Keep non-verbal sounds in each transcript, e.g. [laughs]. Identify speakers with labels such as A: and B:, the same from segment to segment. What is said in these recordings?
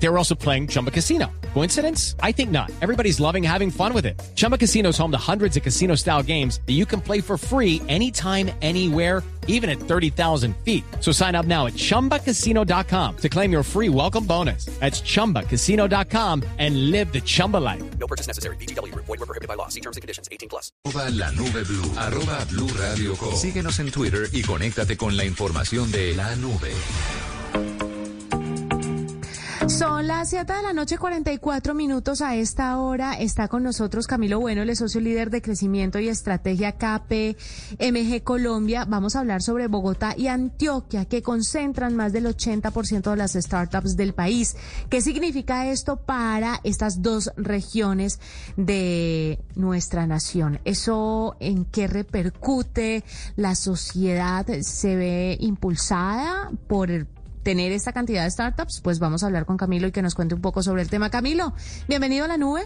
A: They were also playing Chumba Casino. Coincidence? I think not. Everybody's loving having fun with it. Chumba Casino is home to hundreds of casino style games that you can play for free anytime, anywhere, even at 30,000 feet. So sign up now at chumbacasino.com to claim your free welcome bonus. That's chumbacasino.com and live the Chumba life.
B: No purchase necessary. BGW. Void were prohibited by law. See terms and conditions. 18 plus.
C: Arroba la nube blue. Arroba blue radio com. Síguenos en Twitter y conéctate con la información de la nube.
D: Son las 7 de la noche, 44 minutos a esta hora. Está con nosotros Camilo Bueno, el socio líder de crecimiento y estrategia KPMG Colombia. Vamos a hablar sobre Bogotá y Antioquia, que concentran más del 80% de las startups del país. ¿Qué significa esto para estas dos regiones de nuestra nación? ¿Eso en qué repercute? ¿La sociedad se ve impulsada por tener esta cantidad de startups, pues vamos a hablar con Camilo y que nos cuente un poco sobre el tema. Camilo, bienvenido a la nube.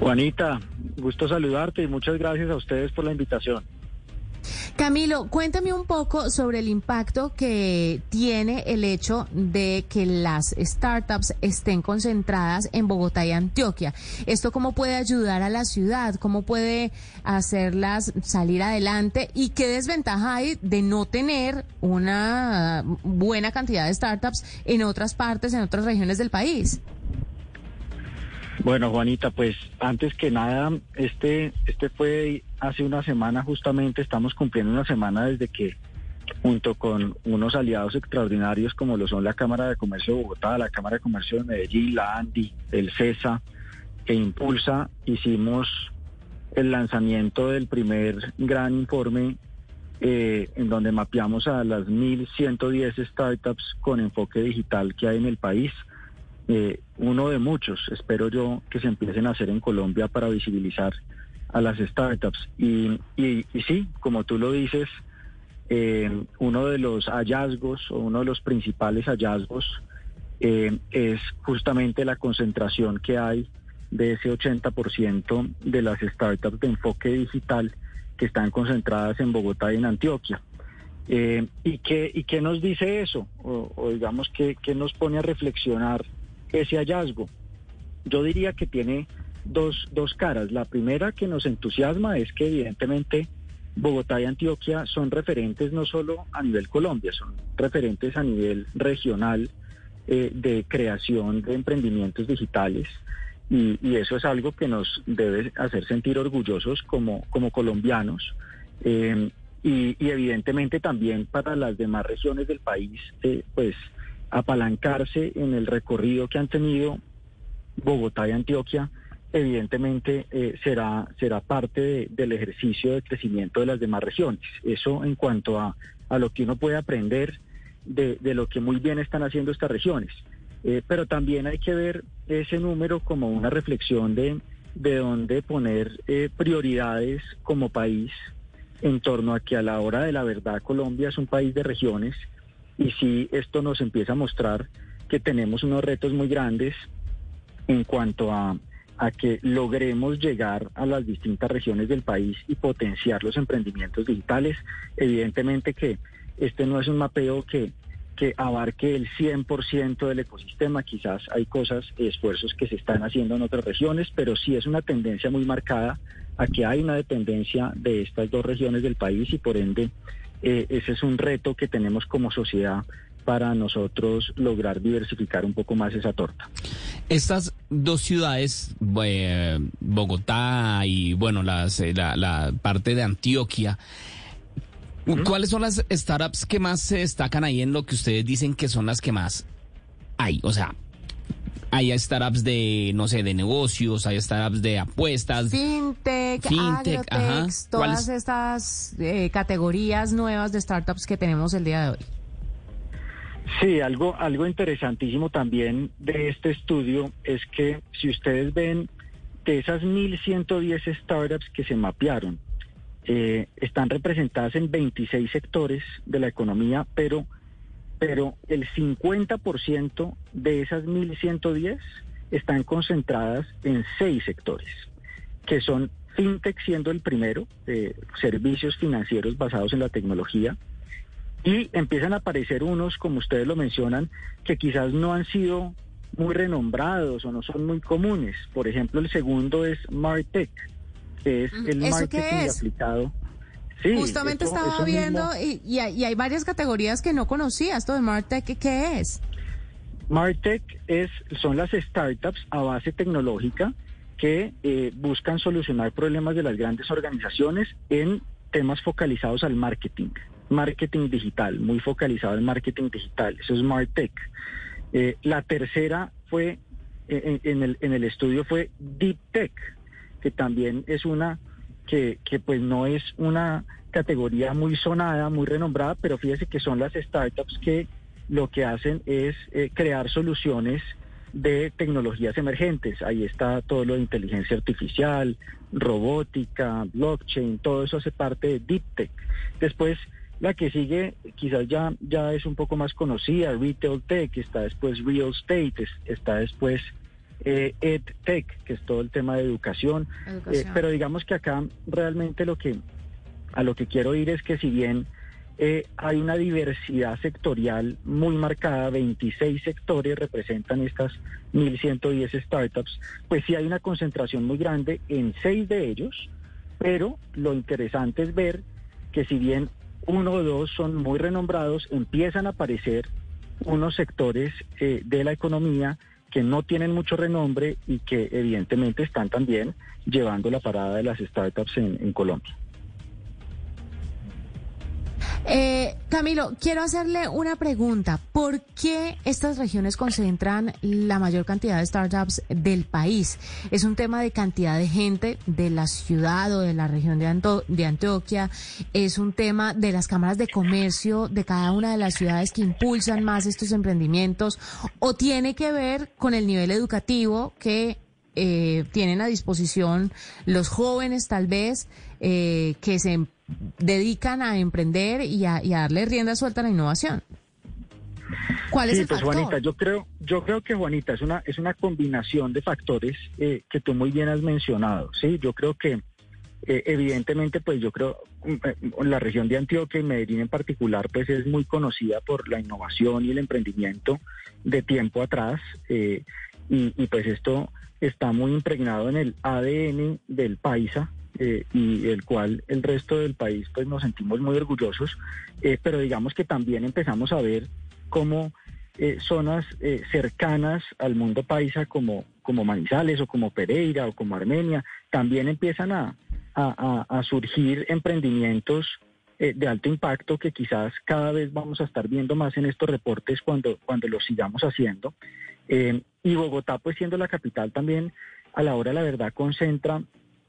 E: Juanita, gusto saludarte y muchas gracias a ustedes por la invitación.
D: Camilo, cuéntame un poco sobre el impacto que tiene el hecho de que las startups estén concentradas en Bogotá y Antioquia. ¿Esto cómo puede ayudar a la ciudad? ¿Cómo puede hacerlas salir adelante? ¿Y qué desventaja hay de no tener una buena cantidad de startups en otras partes, en otras regiones del país?
E: Bueno, Juanita, pues antes que nada, este, este fue hace una semana justamente, estamos cumpliendo una semana desde que junto con unos aliados extraordinarios como lo son la Cámara de Comercio de Bogotá, la Cámara de Comercio de Medellín, la ANDI, el CESA, que impulsa, hicimos el lanzamiento del primer gran informe eh, en donde mapeamos a las 1.110 startups con enfoque digital que hay en el país. Eh, uno de muchos, espero yo, que se empiecen a hacer en Colombia para visibilizar a las startups. Y, y, sí, como tú lo dices, eh, uno de los hallazgos o uno de los principales hallazgos eh, es justamente la concentración que hay de ese 80% de las startups de enfoque digital que están concentradas en Bogotá y en Antioquia. ¿y, qué, ¿Y qué nos dice eso? O, digamos, ¿qué, ¿qué nos pone a reflexionar ese hallazgo. Yo diría que tiene dos, dos caras. La primera que nos entusiasma es que evidentemente Bogotá y Antioquia son referentes no solo a nivel Colombia, son referentes a nivel regional eh, de creación de emprendimientos digitales. Y, eso es algo que nos debe hacer sentir orgullosos como, como colombianos. Eh, y, evidentemente también para las demás regiones del país, eh, pues apalancarse en el recorrido que han tenido Bogotá y Antioquia, evidentemente eh, será, será parte del ejercicio de crecimiento de las demás regiones. Eso en cuanto a, a lo que uno puede aprender de, de, lo que muy bien están haciendo estas regiones. Eh, pero también hay que ver ese número como una reflexión de, de dónde poner eh, prioridades como país en torno a que a la hora de la verdad Colombia es un país de regiones y si esto nos empieza a mostrar que tenemos unos retos muy grandes en cuanto a, a que logremos llegar a las distintas regiones del país y potenciar los emprendimientos digitales. Evidentemente que este no es un mapeo que, que abarque el 100% del ecosistema, quizás hay cosas, esfuerzos que se están haciendo en otras regiones, pero sí es una tendencia muy marcada a que hay una dependencia de estas dos regiones del país y por ende eh, ese es un reto que tenemos como sociedad para nosotros lograr diversificar un poco más esa torta.
F: Estas dos ciudades, eh, Bogotá y bueno, eh, la, parte de Antioquia, ¿cuáles son las startups que más se destacan ahí en lo que ustedes dicen que son las que más hay? O sea, hay startups de, no sé, de negocios, hay startups de apuestas.
D: Fintech, Fintech todas estas eh, categorías nuevas de startups que tenemos el día de hoy.
E: Sí, algo, algo interesantísimo también de este estudio es que si ustedes ven de esas 1.110 startups que se mapearon, eh, están representadas en 26 sectores de la economía, pero pero el 50% de esas 1.110 están concentradas en seis sectores. que son FinTech siendo el primero, servicios financieros basados en la tecnología. Y empiezan a aparecer unos, como ustedes lo mencionan, que quizás no han sido muy renombrados o no son muy comunes. Por ejemplo, el segundo es MarTech, que es el marketing aplicado.
D: Sí, Justamente estaba viendo y, hay, varias categorías que no conocía. Esto de MarTech, ¿qué es?
E: MarTech es, son las startups a base tecnológica que eh, buscan solucionar problemas de las grandes organizaciones en temas focalizados al marketing, marketing digital, muy focalizado en marketing digital, eso es MarTech. Eh, la tercera fue, eh, en, el, en el estudio fue Deep Tech, que también es una que, que pues no es una categoría muy sonada, muy renombrada, pero fíjese que son las startups que lo que hacen es crear soluciones de tecnologías emergentes. Ahí está todo lo de inteligencia artificial, robótica, blockchain, todo eso hace parte de Deep Tech. Después, la que sigue quizás ya, ya es un poco más conocida, Retail Tech, está después Real Estate, está después eh, Ed Tech, que es todo el tema de educación. Eh, pero digamos que acá realmente lo que a lo que quiero ir es que si bien eh, hay una diversidad sectorial muy marcada, 26 sectores representan estas 1.110 startups, pues sí hay una concentración muy grande en seis de ellos, pero lo interesante es ver que si bien uno o dos son muy renombrados, empiezan a aparecer unos sectores eh, de la economía que no tienen mucho renombre y que evidentemente están también llevando la parada de las startups en Colombia.
D: Eh, Camilo, quiero hacerle una pregunta. ¿Por qué estas regiones concentran la mayor cantidad de startups del país? ¿Es un tema de cantidad de gente de la ciudad o de la región de, de Antioquia? ¿Es un tema de las cámaras de comercio de cada una de las ciudades que impulsan más estos emprendimientos? ¿O tiene que ver con el nivel educativo que eh, tienen a disposición los jóvenes tal vez eh, que se dedican a emprender y a, darle rienda suelta a la innovación. ¿Cuál es el pues
E: Juanita, yo creo, yo creo que Juanita es una es una combinación de factores eh, que tú muy bien has mencionado. Sí, yo creo que eh, evidentemente, pues yo creo mm, eh, la región de Antioquia y Medellín en particular, pues es muy conocida por la innovación y el emprendimiento de tiempo atrás y, y pues esto está muy impregnado en el ADN del paisa eh, y el cual el resto del país pues nos sentimos muy orgullosos, eh, pero digamos que también empezamos a ver cómo eh, zonas cercanas al mundo paisa como, como Manizales o como Pereira o como Armenia también empiezan a, a, surgir emprendimientos de alto impacto que quizás cada vez vamos a estar viendo más en estos reportes cuando, cuando los sigamos haciendo. y Bogotá, pues siendo la capital también, a la hora la verdad concentra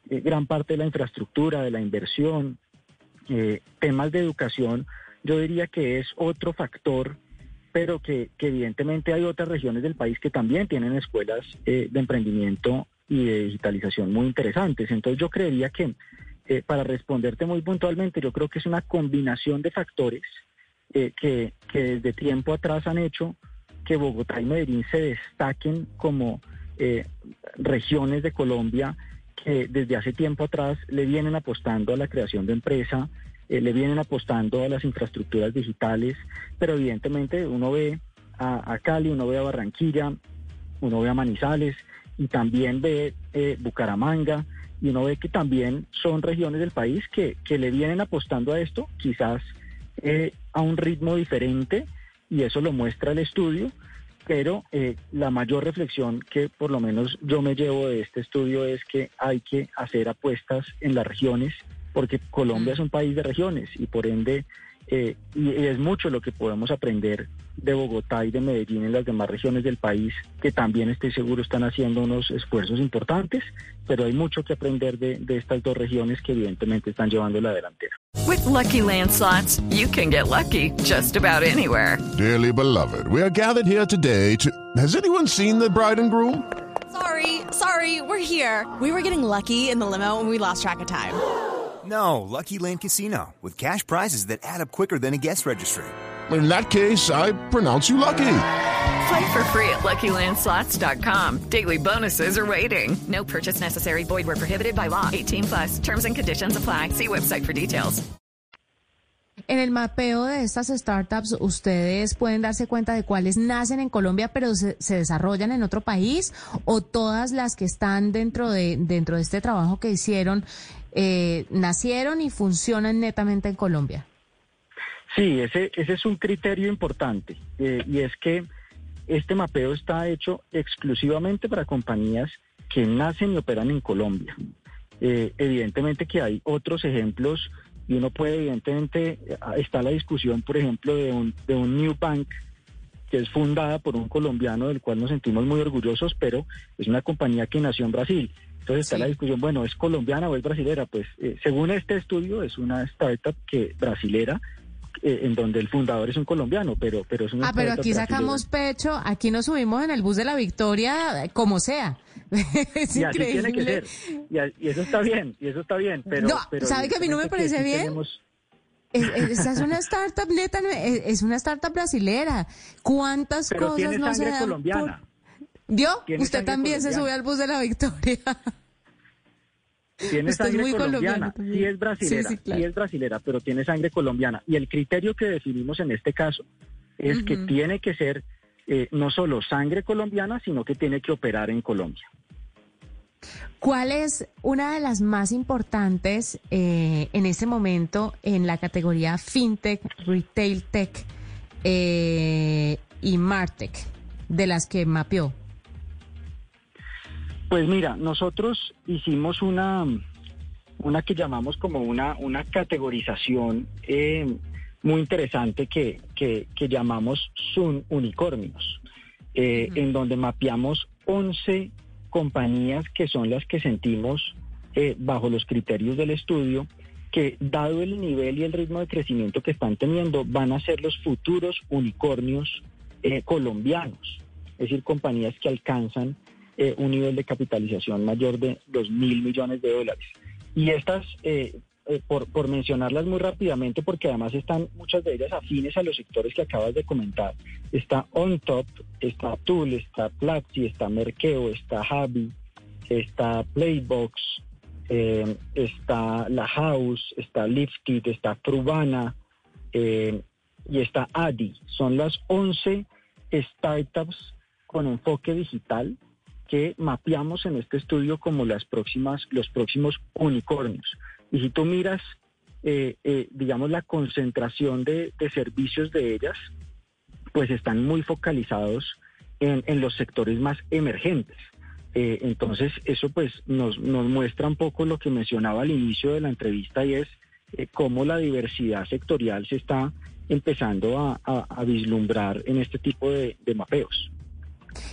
E: eh, gran parte de la infraestructura, de la inversión, eh, temas de educación, yo diría que es otro factor, pero que, evidentemente hay otras regiones del país que también tienen escuelas eh, de emprendimiento y de digitalización muy interesantes. Entonces yo creería que, para responderte muy puntualmente, yo creo que es una combinación de factores que, que desde tiempo atrás han hecho que Bogotá y Medellín se destaquen como regiones de Colombia que desde hace tiempo atrás le vienen apostando a la creación de empresa, eh, le vienen apostando a las infraestructuras digitales, pero evidentemente uno ve a, Cali, uno ve a Barranquilla, uno ve a Manizales y también ve eh, Bucaramanga y uno ve que también son regiones del país que, que le vienen apostando a esto, quizás eh, a un ritmo diferente y eso lo muestra el estudio pero eh, la mayor reflexión que por lo menos yo me llevo de este estudio es que hay que hacer apuestas en las regiones, porque Colombia es un país de regiones y por ende eh, y, es mucho lo que podemos aprender de Bogotá y de Medellín en las demás regiones del país, que también estoy seguro están haciendo unos esfuerzos importantes, pero hay mucho que aprender de, de estas dos regiones que evidentemente están llevando la delantera.
G: With lucky landslots, you can get lucky just about anywhere.
H: Dearly beloved, we are gathered here today to. Has anyone seen the bride and groom?
I: Sorry, sorry, we're here. We were getting lucky in the limo and we lost track of time.
J: No, Lucky Land Casino, with cash prizes that add up quicker than a guest registry.
H: In that case, I pronounce you lucky.
G: Play for free at LuckyLandSlots.com. Daily bonuses are waiting. No purchase necessary. Void were prohibited by law. 18 plus. Terms and conditions apply. See website for details.
D: En el mapeo de estas startups, ¿ustedes pueden darse cuenta de cuáles nacen en Colombia pero se, se desarrollan en otro país? ¿O todas las que están dentro de, dentro de este trabajo que hicieron eh, nacieron y funcionan netamente en Colombia?
E: Sí, ese, ese es un criterio importante eh, y es que este mapeo está hecho exclusivamente para compañías que nacen y operan en Colombia. Eh, evidentemente que hay otros ejemplos y uno puede, evidentemente, está la discusión, por ejemplo, de un, de un New Bank que es fundada por un colombiano del cual nos sentimos muy orgullosos, pero es una compañía que nació en Brasil. Entonces está la discusión, bueno, ¿es colombiana o es brasilera? Pues eh, según este estudio es una startup que brasilera, eh, en donde el fundador es un colombiano, pero, pero es una
D: Ah, pero aquí sacamos pecho, aquí nos subimos en el bus de la victoria, eh, como sea. [laughs] es
E: y así tiene que ser. Y, a- y eso está bien, y eso está bien. Pero,
D: No,
E: pero
D: ¿sabe que a mí no me parece bien?
E: tenemos-
D: Es, es- esa es una startup neta, es, una startup brasilera. ¿Cuántas
E: Pero
D: cosas
E: tiene
D: no se dan
E: colombiana.
D: por- ¿Vio? Usted también se sube al bus de la victoria.
E: Tiene
D: Usted
E: sangre colombiana, sí es brasilera,
D: Sí,
E: sí,
D: sí, claro.
E: es brasilera, pero tiene sangre colombiana. Y el criterio que definimos en este caso es que tiene que ser eh, no solo sangre colombiana, sino que tiene que operar en Colombia.
D: ¿Cuál es una de las más importantes eh, en este momento en la categoría FinTech, Retail Tech eh, y Martech de las que mapeó?
E: Pues mira, nosotros hicimos una, una que llamamos como una, una categorización eh, muy interesante que, que, que llamamos Sun Unicornios, eh, en donde mapeamos 11 compañías que son las que sentimos eh, bajo los criterios del estudio que dado el nivel y el ritmo de crecimiento que están teniendo van a ser los futuros unicornios eh, colombianos, es decir, compañías que alcanzan eh, un nivel de capitalización mayor de dos mil millones de dólares. Y estas, eh, eh, por, por mencionarlas muy rápidamente, porque además están muchas de ellas afines a los sectores que acabas de comentar, está OnTop, está Tool, está Platzi, está Merkeo, está Javi, está Playbox, está La House, está Lifted, está Prubana eh, y está Adi. Son las 11 startups con enfoque digital que mapeamos en este estudio como las próximas, los próximos unicornios. Y si tú miras, eh, eh, digamos, la concentración de, servicios de ellas, pues están muy focalizados en, en los sectores más emergentes. Eh, entonces, eso pues nos, nos muestra un poco lo que mencionaba al inicio de la entrevista y es cómo la diversidad sectorial se está empezando a, a- vislumbrar en este tipo de mapeos.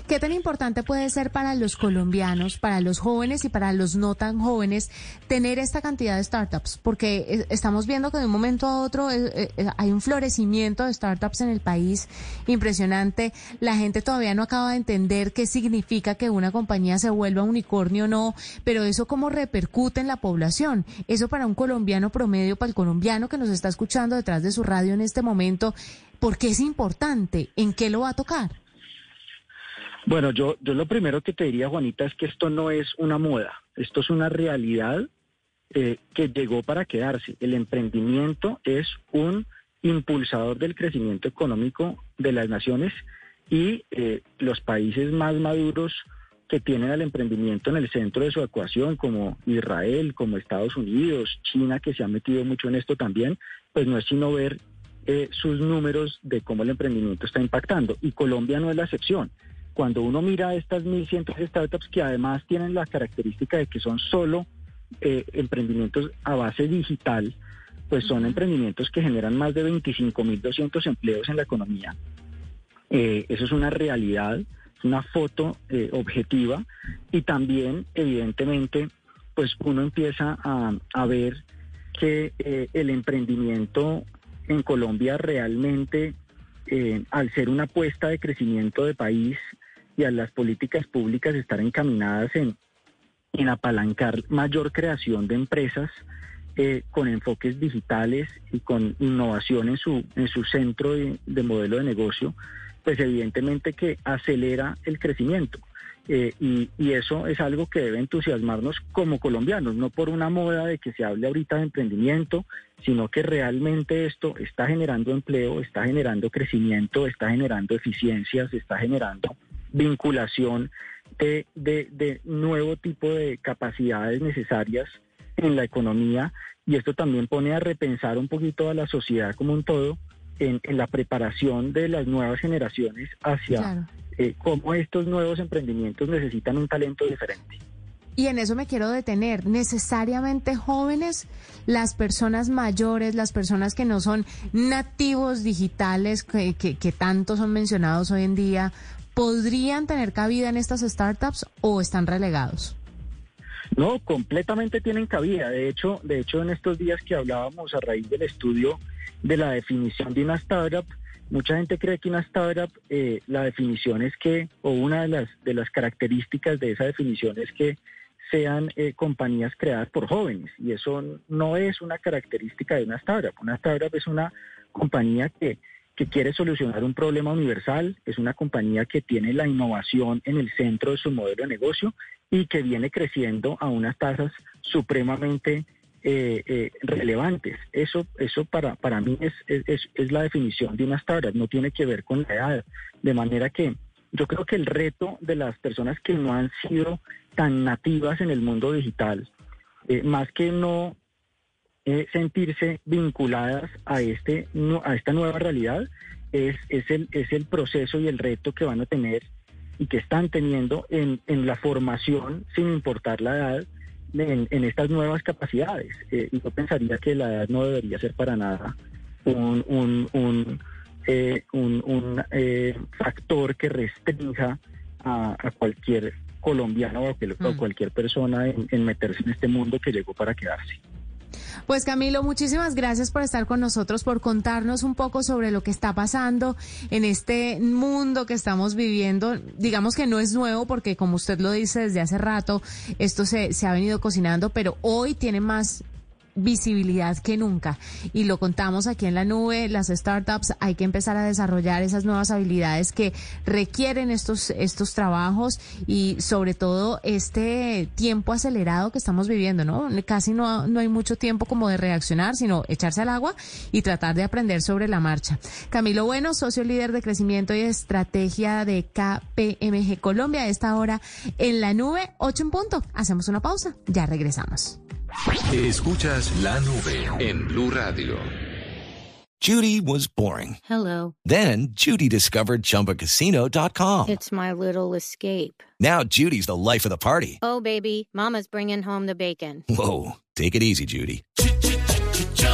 D: ¿Qué tan importante puede ser para los colombianos, para los jóvenes y para los no tan jóvenes tener esta cantidad de startups? Porque eh, estamos viendo que de un momento a otro eh, eh, hay un florecimiento de startups en el país impresionante. La gente todavía no acaba de entender qué significa que una compañía se vuelva unicornio o no, pero eso cómo repercute en la población. Eso para un colombiano promedio, para el colombiano que nos está escuchando detrás de su radio en este momento, ¿por qué es importante? ¿En qué lo va a tocar?
E: Bueno, yo, yo lo primero que te diría, Juanita, es que esto no es una moda, esto es una realidad eh, que llegó para quedarse. El emprendimiento es un impulsador del crecimiento económico de las naciones y eh, los países más maduros que tienen al emprendimiento en el centro de su ecuación, como Israel, como Estados Unidos, China, que se ha metido mucho en esto también, pues no es sino ver eh, sus números de cómo el emprendimiento está impactando. Y Colombia no es la excepción. Cuando uno mira estas 1.100 startups que además tienen la característica de que son solo eh, emprendimientos a base digital, pues son emprendimientos que generan más de 25.200 empleos en la economía. Eh, eso es una realidad, es una foto eh, objetiva y también, evidentemente, pues uno empieza a, a ver que el emprendimiento en Colombia realmente, al ser una apuesta de crecimiento de país y a las políticas públicas estar encaminadas en, en apalancar mayor creación de empresas eh, con enfoques digitales y con innovación en su, en su centro de, de modelo de negocio, pues evidentemente que acelera el crecimiento. Eh, y, y, eso es algo que debe entusiasmarnos como colombianos, no por una moda de que se hable ahorita de emprendimiento, sino que realmente esto está generando empleo, está generando crecimiento, está generando eficiencias, está generando vinculación de, de, de nuevo tipo de capacidades necesarias en la economía y esto también pone a repensar un poquito a la sociedad como un todo en, en la preparación de las nuevas generaciones hacia
D: Claro.
E: eh, cómo estos nuevos emprendimientos necesitan un talento diferente.
D: Y en eso me quiero detener. Necesariamente jóvenes, las personas mayores, las personas que no son nativos digitales, que, que, que tanto son mencionados hoy en día, ¿podrían tener cabida en estas startups o están relegados?
E: No, completamente tienen cabida. De hecho, de hecho, en estos días que hablábamos a raíz del estudio de la definición de una startup, mucha gente cree que una startup, eh, la definición es que, o una de las de las características de esa definición es que sean eh, compañías creadas por jóvenes. Y eso no es una característica de una startup. Una startup es una compañía que que quiere solucionar un problema universal, es una compañía que tiene la innovación en el centro de su modelo de negocio y que viene creciendo a unas tasas supremamente eh, eh, relevantes. Eso, eso para, para mí es, es, es la definición de una startup, no tiene que ver con la edad. De manera que yo creo que el reto de las personas que no han sido tan nativas en el mundo digital, eh, más que no eh, sentirse vinculadas a este a esta nueva realidad es, es el es el proceso y el reto que van a tener y que están teniendo en, en la formación sin importar la edad en, en estas nuevas capacidades Eh, y yo pensaría que la edad no debería ser para nada un un un, eh, un, un, eh, factor que restrinja a, a cualquier colombiano o,
D: Mm.
E: cualquier persona en- en meterse en este mundo que llegó para quedarse.
D: Pues Camilo, muchísimas gracias por estar con nosotros, por contarnos un poco sobre lo que está pasando en este mundo que estamos viviendo. Digamos que no es nuevo porque como usted lo dice desde hace rato, esto se, se ha venido cocinando, pero hoy tiene más visibilidad que nunca. Y lo contamos aquí en la nube, las startups, hay que empezar a desarrollar esas nuevas habilidades que requieren estos, estos trabajos y sobre todo este tiempo acelerado que estamos viviendo, ¿no? Casi no, no hay mucho tiempo como de reaccionar, sino echarse al agua y tratar de aprender sobre la marcha. Camilo Bueno, socio líder de crecimiento y estrategia de KPMG Colombia, a esta hora en la nube, 8 en punto. Hacemos una pausa, ya regresamos.
C: Escuchas la nube en Blue Radio.
J: Judy was boring.
K: Hello.
J: Then Judy discovered ChumbaCasino.com.
K: It's my little escape.
J: Now Judy's the life of the party.
K: Oh, baby, Mama's bringing home the bacon.
J: Whoa, take it easy, Judy.